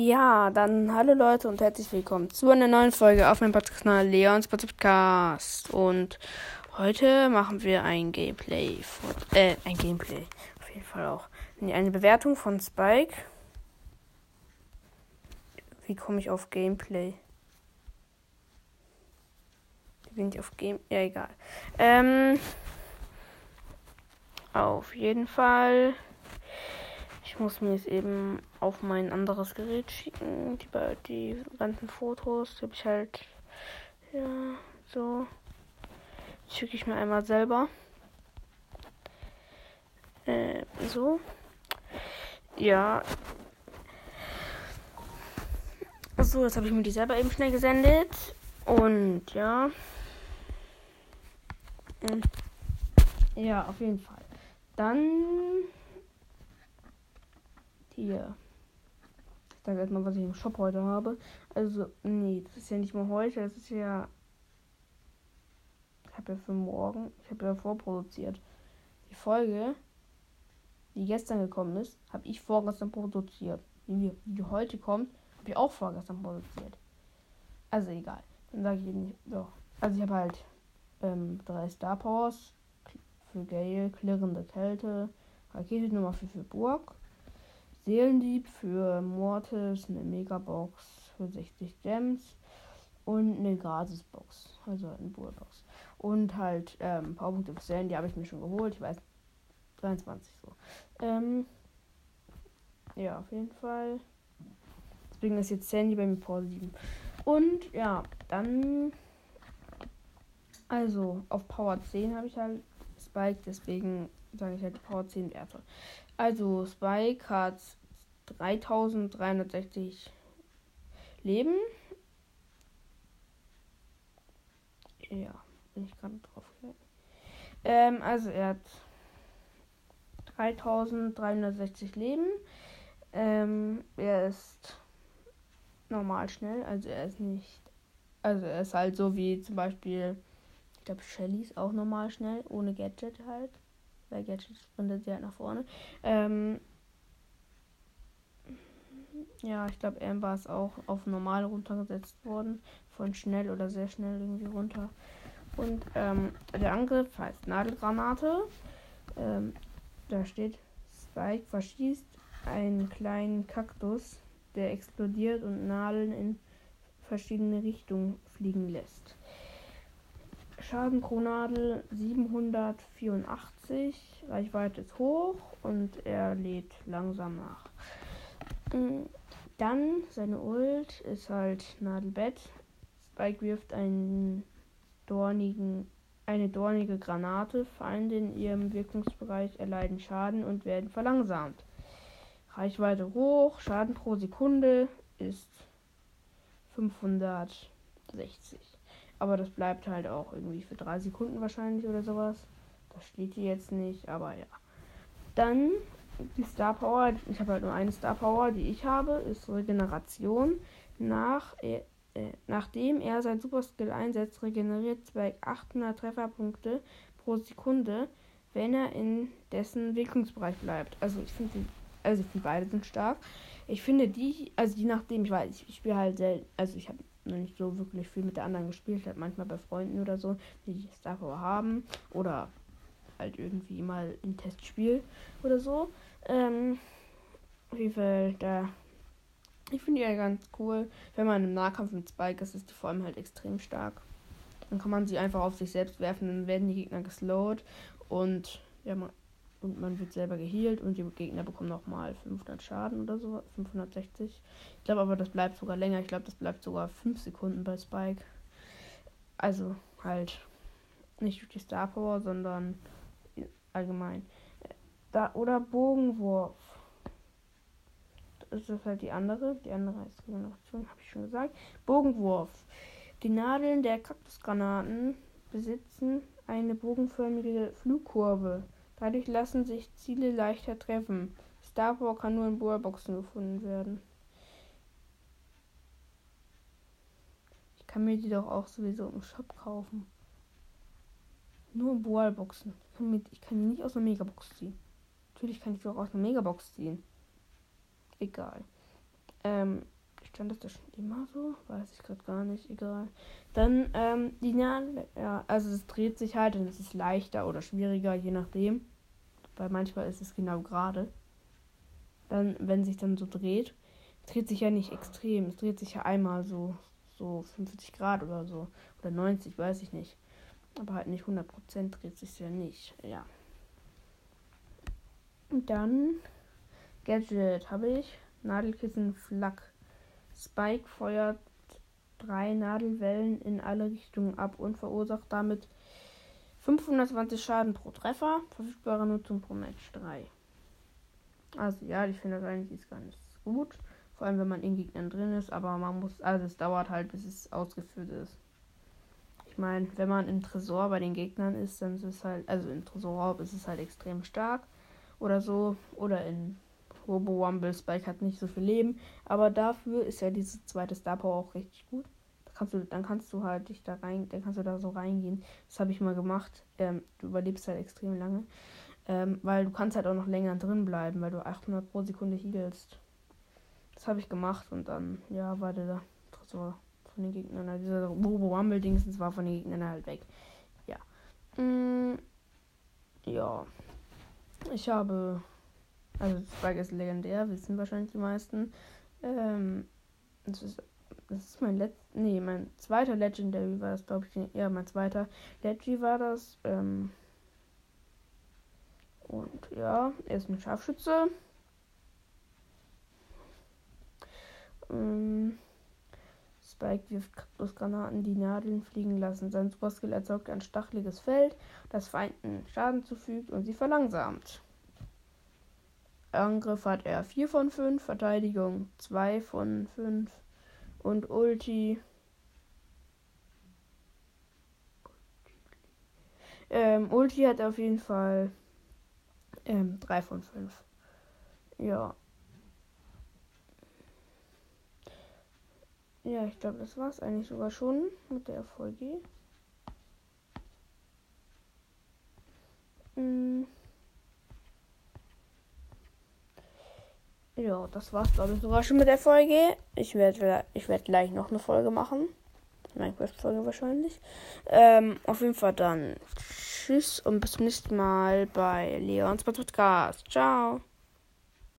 Ja, dann hallo Leute und herzlich willkommen zu einer neuen Folge auf meinem Podcast-Kanal Leons Podcast. Und heute machen wir ein Gameplay. Von, äh, ein Gameplay. Auf jeden Fall auch. Eine Bewertung von Spike. Wie komme ich auf Gameplay? Wie bin ich auf Game. Ja, egal. Ähm. Auf jeden Fall. Ich muss mir jetzt eben auf mein anderes Gerät schicken. Die, die ganzen Fotos die habe ich halt. Ja, so. Schicke ich mir einmal selber. Äh, so. Ja. So, jetzt habe ich mir die selber eben schnell gesendet. Und ja. Und ja, auf jeden Fall. Dann hier. Ich sage erstmal, was ich im Shop heute habe. Also, nee, das ist ja nicht mal heute, das ist ja. Ich habe ja für morgen, ich habe ja vorproduziert. Die Folge, die gestern gekommen ist, habe ich vorgestern produziert. Die, die heute kommt, habe ich auch vorgestern produziert. Also egal. Dann sage ich nicht. Doch. Also ich habe halt ähm, drei Star Powers für Gale, klirrende Kälte, Rakete Nummer 4 für Burg, Seelendieb für Mortis, eine Megabox für 60 Gems und eine Gratisbox, also eine Burbox. Und halt ähm, Powerpunkte für Seelen, die habe ich mir schon geholt, ich weiß 23 so. Ähm, ja, auf jeden Fall. Deswegen ist jetzt Sandy bei mir 7. Und ja, dann. Also, auf Power 10 habe ich halt Spike, deswegen sage ich halt Power 10 Werte. Also, Spike hat 3360 Leben. Ja, bin ich gerade drauf. Ähm, also er hat 3360 Leben. Ähm, er ist normal schnell, also er ist nicht. Also er ist halt so wie zum Beispiel, ich glaube Shelly ist auch normal schnell, ohne Gadget halt. Weil Gadget sprintet sie halt nach vorne. Ähm, ja, ich glaube, Amber ist auch auf normal runtergesetzt worden. Von schnell oder sehr schnell irgendwie runter. Und ähm, der Angriff heißt Nadelgranate. Ähm, da steht, Spike verschießt einen kleinen Kaktus, der explodiert und Nadeln in verschiedene Richtungen fliegen lässt. Schaden pro Nadel 784, Reichweite ist hoch und er lädt langsam nach. Dann seine Ult ist halt Nadelbett. Spike wirft einen dornigen, eine dornige Granate. Feinde in ihrem Wirkungsbereich erleiden Schaden und werden verlangsamt. Reichweite hoch, Schaden pro Sekunde ist 560. Aber das bleibt halt auch irgendwie für drei Sekunden wahrscheinlich oder sowas. Das steht hier jetzt nicht, aber ja. Dann die Star Power, ich habe halt nur eine Star Power, die ich habe, ist Regeneration. Nach, äh, äh, nachdem er sein Super Skill einsetzt, regeneriert Spike 800 Trefferpunkte pro Sekunde, wenn er in dessen Wirkungsbereich bleibt. Also ich finde also ich beide sind stark. Ich finde die, also je nachdem, ich weiß, ich, ich spiele halt selten, also ich habe noch nicht so wirklich viel mit der anderen gespielt, halt manchmal bei Freunden oder so, die Star Power haben oder halt irgendwie mal ein Testspiel oder so. Ähm, wie viel da. Ich finde die ja ganz cool. Wenn man im Nahkampf mit Spike ist, ist die vor allem halt extrem stark. Dann kann man sie einfach auf sich selbst werfen, dann werden die Gegner geslowt und ja, man, und man wird selber geheilt und die Gegner bekommen nochmal 500 Schaden oder so, 560. Ich glaube aber, das bleibt sogar länger. Ich glaube, das bleibt sogar 5 Sekunden bei Spike. Also halt nicht durch die Star Power, sondern allgemein. Da, oder Bogenwurf. Das ist halt die andere. Die andere heißt Regeneration, habe ich schon gesagt. Bogenwurf. Die Nadeln der Kaktusgranaten besitzen eine bogenförmige Flugkurve. Dadurch lassen sich Ziele leichter treffen. Star Wars kann nur in Bohrboxen gefunden werden. Ich kann mir die doch auch sowieso im Shop kaufen. Nur in Bohrboxen. Ich kann, die nicht aus einer Megabox ziehen. Natürlich kann ich auch aus einer Megabox ziehen. Egal. Ähm, stand das da schon immer so? Weiß ich gerade gar nicht, egal. Dann, ähm, die Nadel, ja, also es dreht sich halt und es ist leichter oder schwieriger, je nachdem. Weil manchmal ist es genau gerade. Dann, wenn sich dann so dreht, dreht sich ja nicht extrem. Es dreht sich ja einmal so, so 50 Grad oder so. Oder 90, weiß ich nicht. Aber halt nicht 100% dreht sich ja nicht. Ja. Und dann Gadget habe ich. Nadelkissen Flak. Spike feuert drei Nadelwellen in alle Richtungen ab und verursacht damit 520 Schaden pro Treffer. Verfügbare Nutzung pro Match 3. Also ja, ich finde das eigentlich ist ganz gut. Vor allem, wenn man in Gegnern drin ist. Aber man muss, also es dauert halt, bis es ausgeführt ist. Meine, wenn man im Tresor bei den Gegnern ist, dann ist es halt, also im Tresorraub ist es halt extrem stark oder so. Oder in Robo Rumble Spike hat nicht so viel Leben. Aber dafür ist ja diese zweite Star Power auch richtig gut. Da kannst du, dann kannst du halt dich da rein, dann kannst du da so reingehen. Das habe ich mal gemacht. Ähm, du überlebst halt extrem lange. Ähm, weil du kannst halt auch noch länger drin bleiben, weil du 800 pro Sekunde healst. Das habe ich gemacht und dann, ja, war der Tresor von den Gegnern. Also dieser Robo Rumble Dings war von den Gegnern halt weg. Ja. Mm, ja. Ich habe. Also, Spike ist legendär, wissen wahrscheinlich die meisten. Ähm, das ist, das ist mein letzter. Nee, mein zweiter Legendary war das, glaube ich. Ja, mein zweiter Legendary war das. Ähm, und ja, er ist ein Scharfschütze. Ähm, Spike wirft Kaktusgranaten, die Nadeln fliegen lassen. Sein Superskill erzeugt ein stacheliges Feld, das Feinden Schaden zufügt und sie verlangsamt. Angriff hat er 4 von 5, Verteidigung 2 von 5 und Ulti. Ähm, Ulti hat auf jeden Fall ähm, 3 von 5. Ja. Ja, ich glaube, das war es eigentlich sogar schon mit der Folge. Hm. Ja, das war's, glaube ich, sogar schon mit der Folge. Ich werde ich werd gleich noch eine Folge machen. Minecraft-Folge wahrscheinlich. Ähm, auf jeden Fall dann tschüss und bis zum nächsten Mal bei Leons Podcast. Ciao.